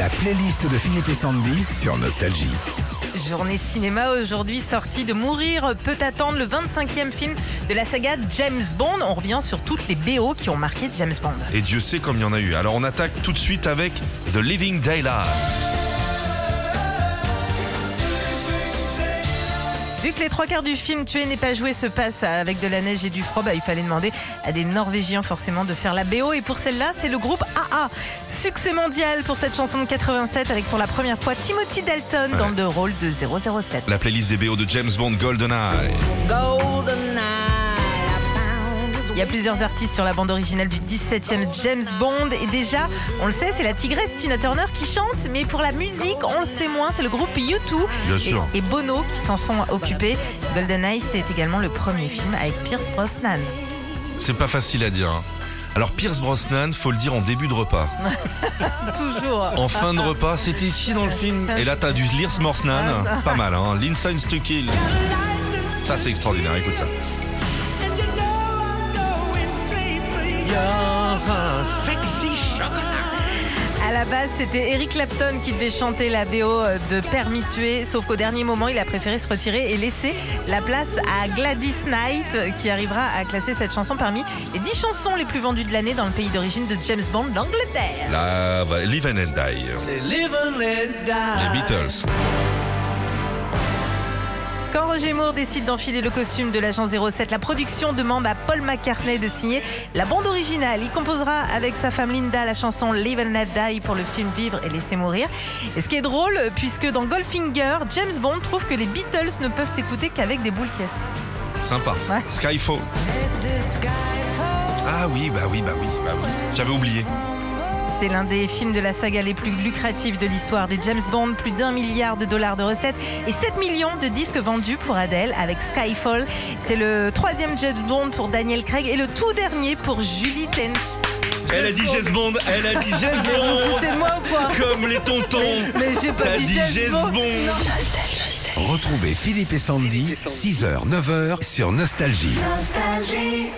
La playlist de Philippe et Sandy sur Nostalgie. Journée cinéma aujourd'hui sortie de Mourir peut attendre le 25e film de la saga James Bond. On revient sur toutes les BO qui ont marqué James Bond. Et Dieu sait comme il y en a eu. Alors on attaque tout de suite avec The Living Daylight. Vu que les trois quarts du film Tuer n'est pas joué se passe avec de la neige et du froid, bah, il fallait demander à des Norvégiens forcément de faire la BO. Et pour celle-là, c'est le groupe AA. Succès mondial pour cette chanson de 87 avec pour la première fois Timothy Dalton dans le rôle de 007. La playlist des BO de James Bond GoldenEye. Il y a plusieurs artistes sur la bande originale du 17e James Bond et déjà, on le sait, c'est la tigresse Tina Turner qui chante, mais pour la musique, on le sait moins, c'est le groupe U2 Bien et, Bono qui s'en sont occupés. GoldenEye, c'est également le premier film avec Pierce Brosnan. C'est pas facile à dire. hein. Alors Pierce Brosnan, faut le dire en début de repas. Toujours. En fin de repas, c'était qui dans le film? Et là t'as du Lars Brosnan, pas mal hein. L'inside to kill. Ça c'est extraordinaire, écoute ça. À la base, c'était Eric Clapton qui devait chanter la BO de tuer, sauf qu'au dernier moment, il a préféré se retirer et laisser la place à Gladys Knight, qui arrivera à classer cette chanson parmi les 10 chansons les plus vendues de l'année dans le pays d'origine de James Bond, l'Angleterre. Là, va- Live and Die. Les Beatles. Quand Roger Moore décide d'enfiler le costume de l'agent 07, la production demande à Paul McCartney de signer la bande originale. Il composera avec sa femme Linda la chanson Live and Let Die pour le film Vivre et laisser mourir. Et ce qui est drôle, puisque dans Goldfinger, James Bond trouve que les Beatles ne peuvent s'écouter qu'avec des boules caisses. Sympa. Ouais. Skyfall. Ah oui, bah oui, bah oui, bah oui. J'avais oublié. C'est l'un des films de la saga les plus lucratifs de l'histoire des James Bond, plus d'un milliard de dollars de recettes et 7 millions de disques vendus pour Adele avec Skyfall. C'est le troisième James Bond pour Daniel Craig et le tout dernier pour Julie Ten. Elle a dit James Bond, elle a dit James Vous Bond. foutez de moi ou quoi Comme les tontons. Mais j'ai pas dit dit James James Bond. Bond. Retrouvez Philippe et Sandy, 6h, 9h sur Nostalgie. Nostalgie.